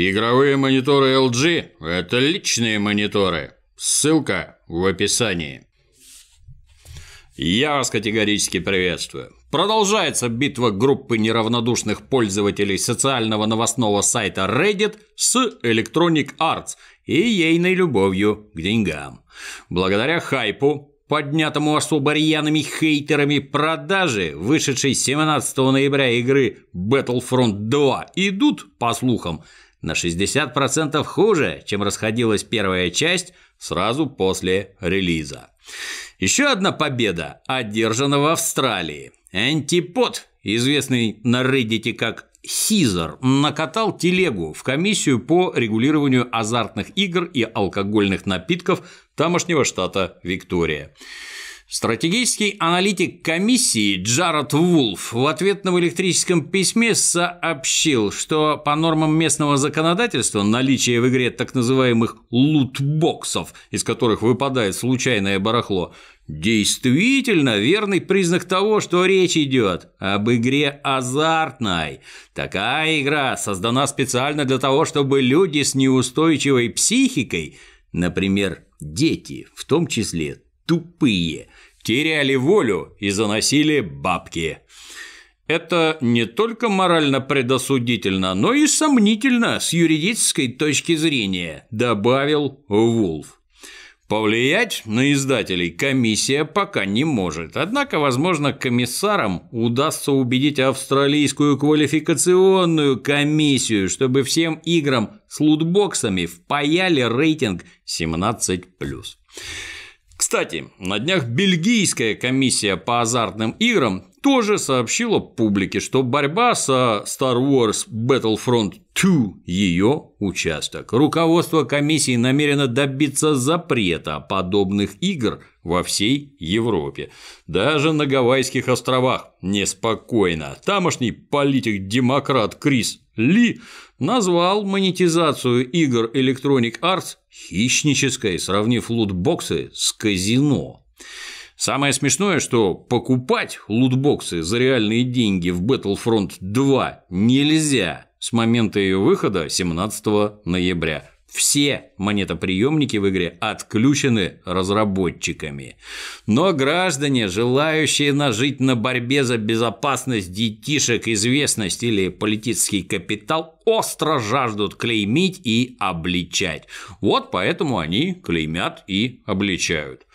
Игровые мониторы LG – это личные мониторы. Ссылка в описании. Я вас категорически приветствую. Продолжается битва группы неравнодушных пользователей социального новостного сайта Reddit с Electronic Arts и ейной любовью к деньгам. Благодаря хайпу, поднятому особо рьяными хейтерами продажи, вышедшей 17 ноября игры Battlefront 2, идут, по слухам, на 60% хуже, чем расходилась первая часть сразу после релиза. Еще одна победа одержана в Австралии. Антипод, известный на Reddit как Сизер, накатал телегу в комиссию по регулированию азартных игр и алкогольных напитков тамошнего штата Виктория. Стратегический аналитик комиссии Джаред Вулф в ответном электрическом письме сообщил, что по нормам местного законодательства наличие в игре так называемых лутбоксов, из которых выпадает случайное барахло, действительно верный признак того, что речь идет об игре азартной. Такая игра создана специально для того, чтобы люди с неустойчивой психикой, например, дети, в том числе тупые, теряли волю и заносили бабки. Это не только морально предосудительно, но и сомнительно с юридической точки зрения, добавил Вулф. Повлиять на издателей комиссия пока не может, однако, возможно, комиссарам удастся убедить австралийскую квалификационную комиссию, чтобы всем играм с лутбоксами впаяли рейтинг 17+. Кстати, на днях бельгийская комиссия по азартным играм тоже сообщила публике, что борьба со Star Wars Battlefront 2 – ее участок. Руководство комиссии намерено добиться запрета подобных игр во всей Европе. Даже на Гавайских островах неспокойно. Тамошний политик-демократ Крис Ли назвал монетизацию игр Electronic Arts хищнической, сравнив лутбоксы с казино. Самое смешное, что покупать лутбоксы за реальные деньги в Battlefront 2 нельзя с момента ее выхода 17 ноября. Все монетоприемники в игре отключены разработчиками. Но граждане, желающие нажить на борьбе за безопасность детишек, известность или политический капитал, остро жаждут клеймить и обличать. Вот поэтому они клеймят и обличают.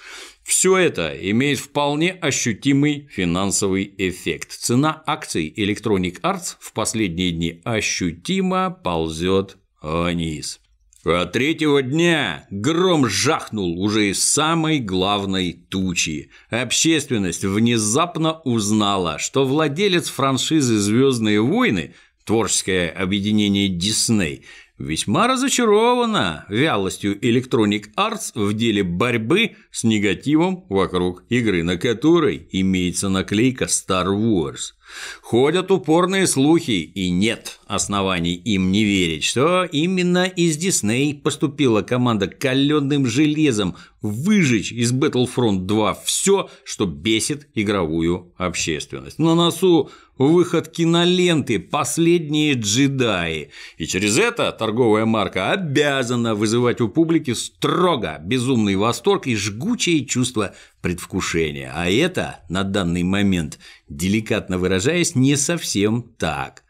Все это имеет вполне ощутимый финансовый эффект. Цена акций Electronic Arts в последние дни ощутимо ползет вниз. А третьего дня гром жахнул уже из самой главной тучи. Общественность внезапно узнала, что владелец франшизы «Звездные войны» творческое объединение Дисней весьма разочарована вялостью Electronic Arts в деле борьбы с негативом вокруг игры, на которой имеется наклейка Star Wars. Ходят упорные слухи, и нет оснований им не верить, что именно из Дисней поступила команда каленым железом выжечь из Battlefront 2 все, что бесит игровую общественность. На носу выход киноленты «Последние джедаи», и через это торговая марка обязана вызывать у публики строго безумный восторг и жгучее чувство предвкушения. А это на данный момент, деликатно выражаясь, не совсем так.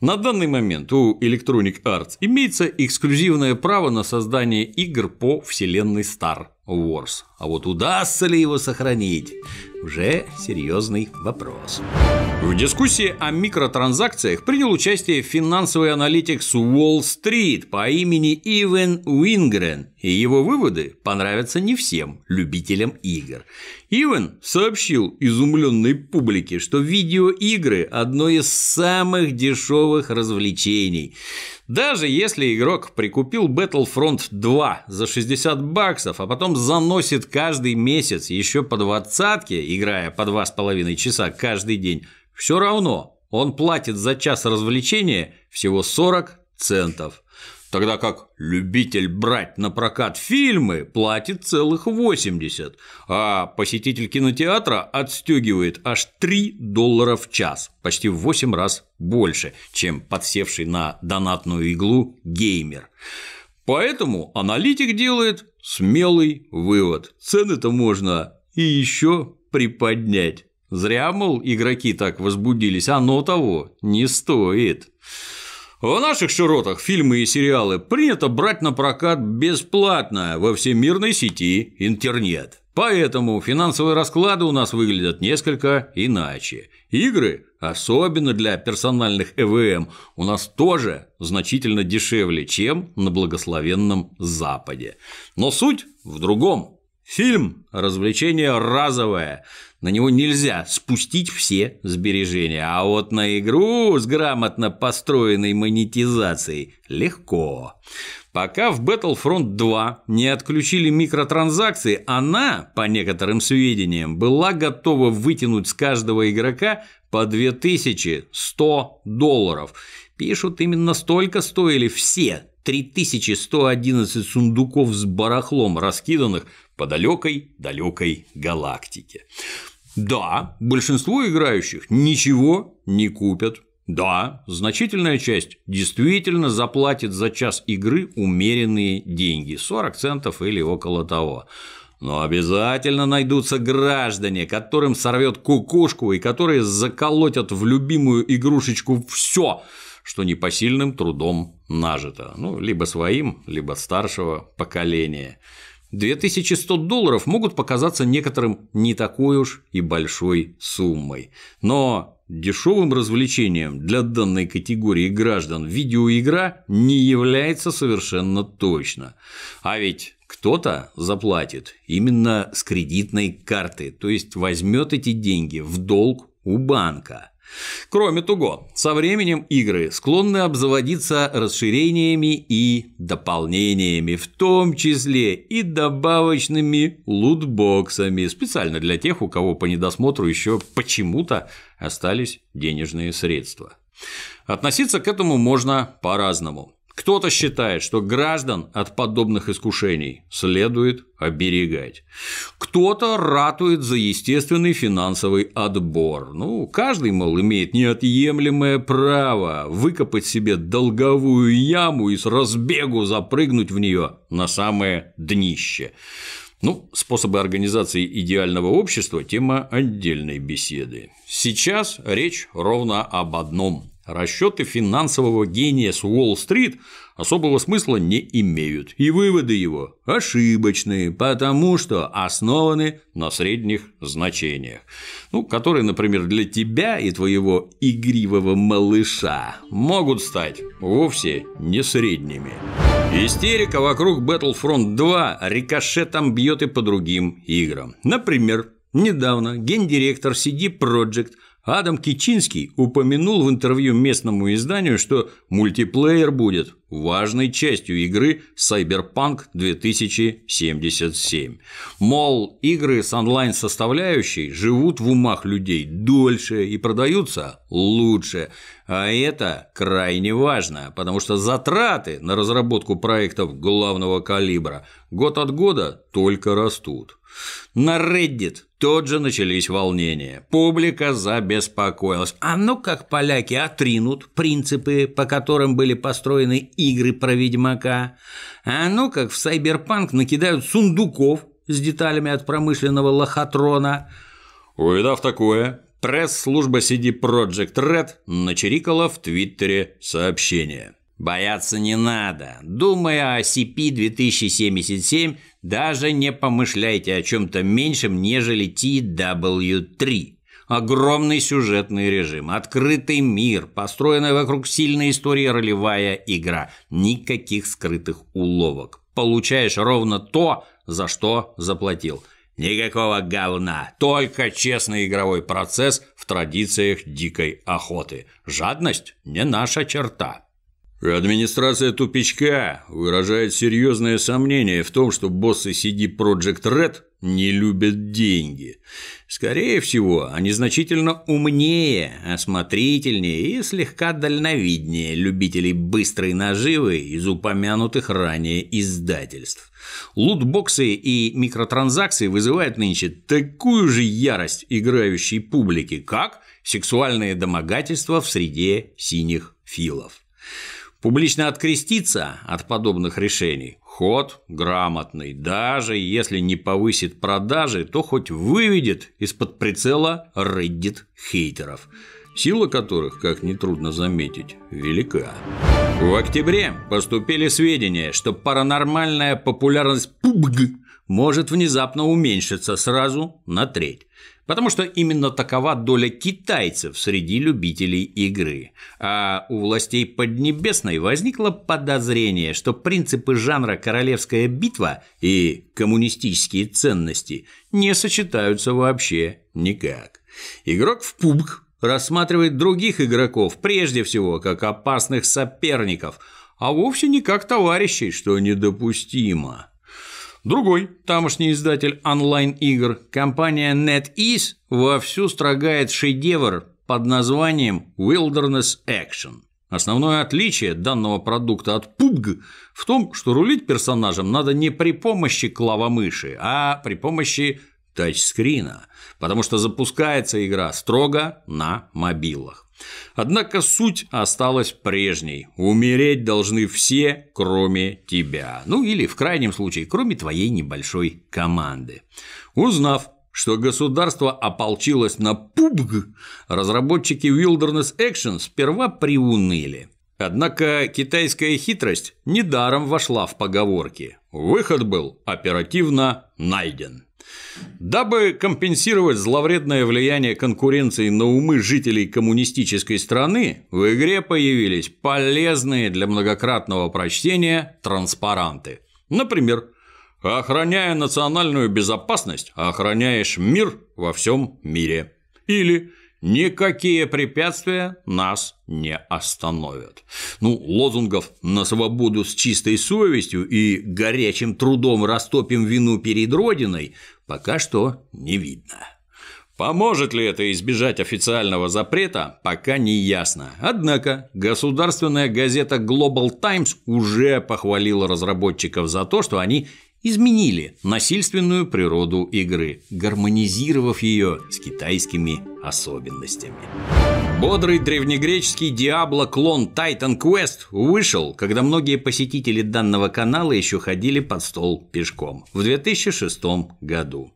На данный момент у Electronic Arts имеется эксклюзивное право на создание игр по вселенной Star Wars. А вот удастся ли его сохранить, уже серьезный вопрос. В дискуссии о микротранзакциях принял участие финансовый аналитик с Уолл-стрит по имени Ивен Уингрен, и его выводы понравятся не всем любителям игр. Ивен сообщил изумленной публике, что видеоигры – одно из самых дешевых развлечений. Даже если игрок прикупил Battlefront 2 за 60 баксов, а потом заносит каждый месяц еще по двадцатке, играя по 2,5 часа каждый день, все равно он платит за час развлечения всего 40 центов. тогда как любитель брать на прокат фильмы платит целых 80, а посетитель кинотеатра отстегивает аж 3 доллара в час, почти в 8 раз больше, чем подсевший на донатную иглу геймер. Поэтому аналитик делает смелый вывод. Цены-то можно и еще приподнять. Зря, мол, игроки так возбудились, оно того не стоит. В наших широтах фильмы и сериалы принято брать на прокат бесплатно во всемирной сети интернет. Поэтому финансовые расклады у нас выглядят несколько иначе. Игры, особенно для персональных ЭВМ, у нас тоже значительно дешевле, чем на благословенном Западе. Но суть в другом. Фильм – развлечение разовое, на него нельзя спустить все сбережения, а вот на игру с грамотно построенной монетизацией легко. Пока в Battlefront 2 не отключили микротранзакции, она, по некоторым сведениям, была готова вытянуть с каждого игрока по 2100 долларов. Пишут, именно столько стоили все 3111 сундуков с барахлом, раскиданных по далекой-далекой галактике. Да, большинство играющих ничего не купят, да, значительная часть действительно заплатит за час игры умеренные деньги – 40 центов или около того. Но обязательно найдутся граждане, которым сорвет кукушку и которые заколотят в любимую игрушечку все, что непосильным трудом нажито, ну, либо своим, либо старшего поколения. 2100 долларов могут показаться некоторым не такой уж и большой суммой, но Дешевым развлечением для данной категории граждан видеоигра не является совершенно точно. А ведь кто-то заплатит именно с кредитной карты, то есть возьмет эти деньги в долг у банка. Кроме того, со временем игры склонны обзаводиться расширениями и дополнениями, в том числе и добавочными лутбоксами, специально для тех, у кого по недосмотру еще почему-то остались денежные средства. Относиться к этому можно по-разному. Кто-то считает, что граждан от подобных искушений следует оберегать. Кто-то ратует за естественный финансовый отбор. Ну, каждый, мол, имеет неотъемлемое право выкопать себе долговую яму и с разбегу запрыгнуть в нее на самое днище. Ну, способы организации идеального общества – тема отдельной беседы. Сейчас речь ровно об одном Расчеты финансового гения с Уолл-стрит особого смысла не имеют, и выводы его ошибочные, потому что основаны на средних значениях, ну, которые, например, для тебя и твоего игривого малыша могут стать вовсе не средними. Истерика вокруг Battlefront 2 рикошетом бьет и по другим играм. Например, недавно гендиректор CD Projekt Адам Кичинский упомянул в интервью местному изданию, что мультиплеер будет важной частью игры Cyberpunk 2077. Мол, игры с онлайн-составляющей живут в умах людей дольше и продаются лучше, а это крайне важно, потому что затраты на разработку проектов главного калибра год от года только растут. На Reddit тут же начались волнения. Публика забеспокоилась. А ну как поляки отринут принципы, по которым были построены игры про Ведьмака? А ну как в Сайберпанк накидают сундуков с деталями от промышленного лохотрона? Увидав такое, пресс-служба CD Project Red начерикала в Твиттере сообщение. Бояться не надо. Думая о CP-2077, даже не помышляйте о чем-то меньшем, нежели TW3. Огромный сюжетный режим, открытый мир, построенная вокруг сильной истории ролевая игра. Никаких скрытых уловок. Получаешь ровно то, за что заплатил. Никакого говна, только честный игровой процесс в традициях дикой охоты. Жадность не наша черта. Администрация тупичка выражает серьезное сомнение в том, что боссы CD Project Red не любят деньги. Скорее всего, они значительно умнее, осмотрительнее и слегка дальновиднее любителей быстрой наживы из упомянутых ранее издательств. Лутбоксы и микротранзакции вызывают нынче такую же ярость играющей публики, как сексуальные домогательства в среде синих филов. Публично откреститься от подобных решений – ход грамотный, даже если не повысит продажи, то хоть выведет из-под прицела Reddit хейтеров, сила которых, как нетрудно заметить, велика. В октябре поступили сведения, что паранормальная популярность PUBG может внезапно уменьшиться сразу на треть. Потому что именно такова доля китайцев среди любителей игры. А у властей Поднебесной возникло подозрение, что принципы жанра «Королевская битва» и коммунистические ценности не сочетаются вообще никак. Игрок в пубг рассматривает других игроков прежде всего как опасных соперников, а вовсе не как товарищей, что недопустимо. Другой тамошний издатель онлайн-игр, компания NetEase, вовсю строгает шедевр под названием Wilderness Action. Основное отличие данного продукта от PUBG в том, что рулить персонажем надо не при помощи клавомыши, а при помощи тачскрина, потому что запускается игра строго на мобилах. Однако суть осталась прежней. Умереть должны все, кроме тебя. Ну или, в крайнем случае, кроме твоей небольшой команды. Узнав, что государство ополчилось на PUBG, разработчики Wilderness Action сперва приуныли. Однако китайская хитрость недаром вошла в поговорки. Выход был оперативно найден. Дабы компенсировать зловредное влияние конкуренции на умы жителей коммунистической страны, в игре появились полезные для многократного прочтения транспаранты. Например, «Охраняя национальную безопасность, охраняешь мир во всем мире». Или Никакие препятствия нас не остановят. Ну, лозунгов на свободу с чистой совестью и горячим трудом растопим вину перед Родиной пока что не видно. Поможет ли это избежать официального запрета, пока не ясно. Однако государственная газета Global Times уже похвалила разработчиков за то, что они изменили насильственную природу игры, гармонизировав ее с китайскими особенностями. Бодрый древнегреческий Диабло-клон Titan Quest вышел, когда многие посетители данного канала еще ходили под стол пешком в 2006 году.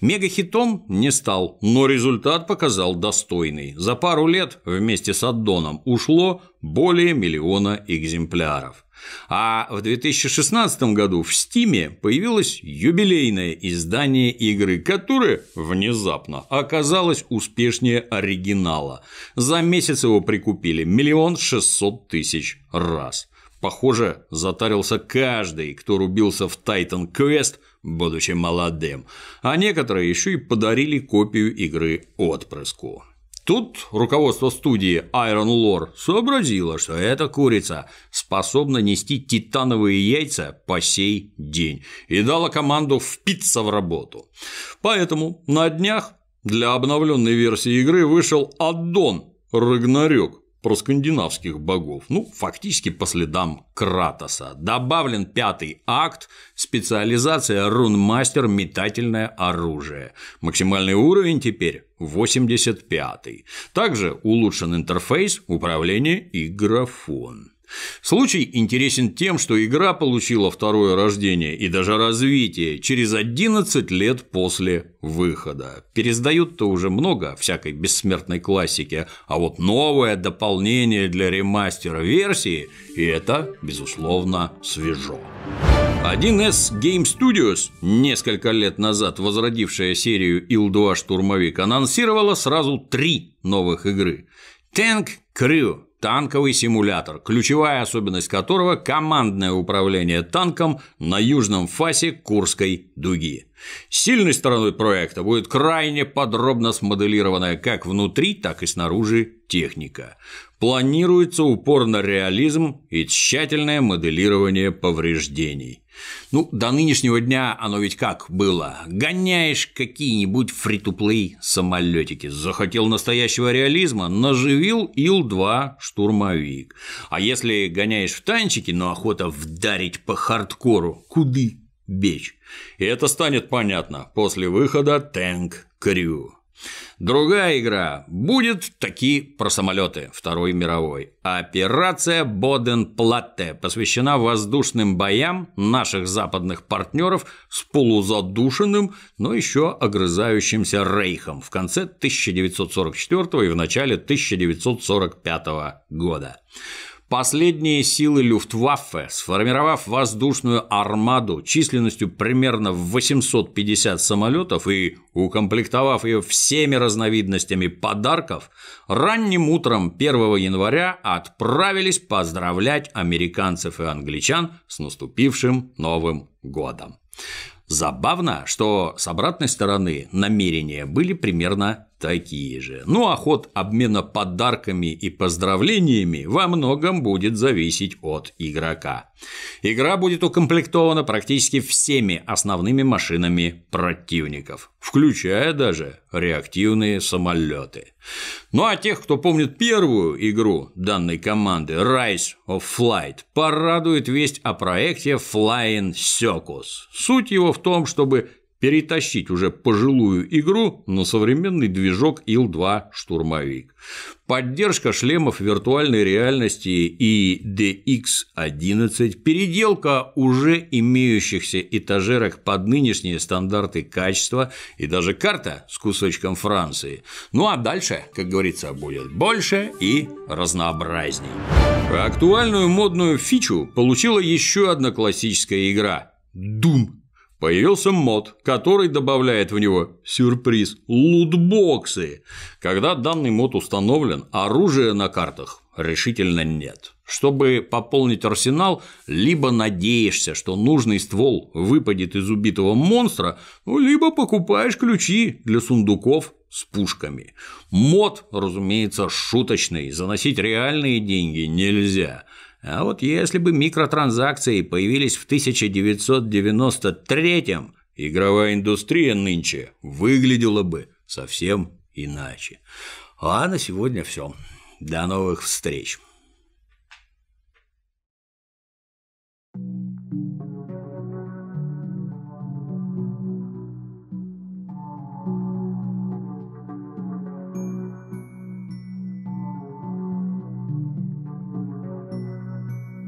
Мегахитом не стал, но результат показал достойный. За пару лет вместе с аддоном ушло более миллиона экземпляров. А в 2016 году в Стиме появилось юбилейное издание игры, которое внезапно оказалось успешнее оригинала. За месяц его прикупили миллион шестьсот тысяч раз. Похоже, затарился каждый, кто рубился в Titan Quest, будучи молодым, а некоторые еще и подарили копию игры отпрыску. Тут руководство студии Iron Lore сообразило, что эта курица способна нести титановые яйца по сей день и дала команду впиться в работу. Поэтому на днях для обновленной версии игры вышел аддон Рагнарёк, про скандинавских богов, ну, фактически по следам Кратоса. Добавлен пятый акт, специализация рунмастер метательное оружие. Максимальный уровень теперь 85. Также улучшен интерфейс, управление и графон. Случай интересен тем, что игра получила второе рождение и даже развитие через 11 лет после выхода. Пересдают-то уже много всякой бессмертной классики, а вот новое дополнение для ремастера версии – и это, безусловно, свежо. 1С Game Studios, несколько лет назад возродившая серию Ил-2 штурмовик, анонсировала сразу три новых игры – Tank Crew танковый симулятор, ключевая особенность которого – командное управление танком на южном фасе Курской дуги. Сильной стороной проекта будет крайне подробно смоделированная как внутри, так и снаружи техника. Планируется упор на реализм и тщательное моделирование повреждений. Ну, до нынешнего дня оно ведь как было? Гоняешь какие-нибудь фри-то-плей самолетики, захотел настоящего реализма, наживил Ил-2 штурмовик. А если гоняешь в танчики, но охота вдарить по хардкору, куды? Бечь. И это станет понятно после выхода Tank Crew. Другая игра будет такие про самолеты Второй мировой. Операция Боден-Платте посвящена воздушным боям наших западных партнеров с полузадушенным, но еще огрызающимся рейхом в конце 1944 и в начале 1945 года. Последние силы Люфтваффе, сформировав воздушную армаду численностью примерно в 850 самолетов и укомплектовав ее всеми разновидностями подарков, ранним утром 1 января отправились поздравлять американцев и англичан с наступившим Новым годом. Забавно, что с обратной стороны намерения были примерно такие же. Ну а ход обмена подарками и поздравлениями во многом будет зависеть от игрока. Игра будет укомплектована практически всеми основными машинами противников, включая даже реактивные самолеты. Ну а тех, кто помнит первую игру данной команды Rise of Flight, порадует весть о проекте Flying Circus. Суть его в том, чтобы перетащить уже пожилую игру на современный движок Ил-2 штурмовик. Поддержка шлемов виртуальной реальности и DX11, переделка уже имеющихся этажерок под нынешние стандарты качества и даже карта с кусочком Франции. Ну а дальше, как говорится, будет больше и разнообразней. Актуальную модную фичу получила еще одна классическая игра – Doom Появился мод, который добавляет в него сюрприз – лутбоксы. Когда данный мод установлен, оружия на картах решительно нет. Чтобы пополнить арсенал, либо надеешься, что нужный ствол выпадет из убитого монстра, ну, либо покупаешь ключи для сундуков с пушками. Мод, разумеется, шуточный, заносить реальные деньги нельзя – а вот если бы микротранзакции появились в 1993-м, игровая индустрия нынче выглядела бы совсем иначе. А на сегодня все. До новых встреч.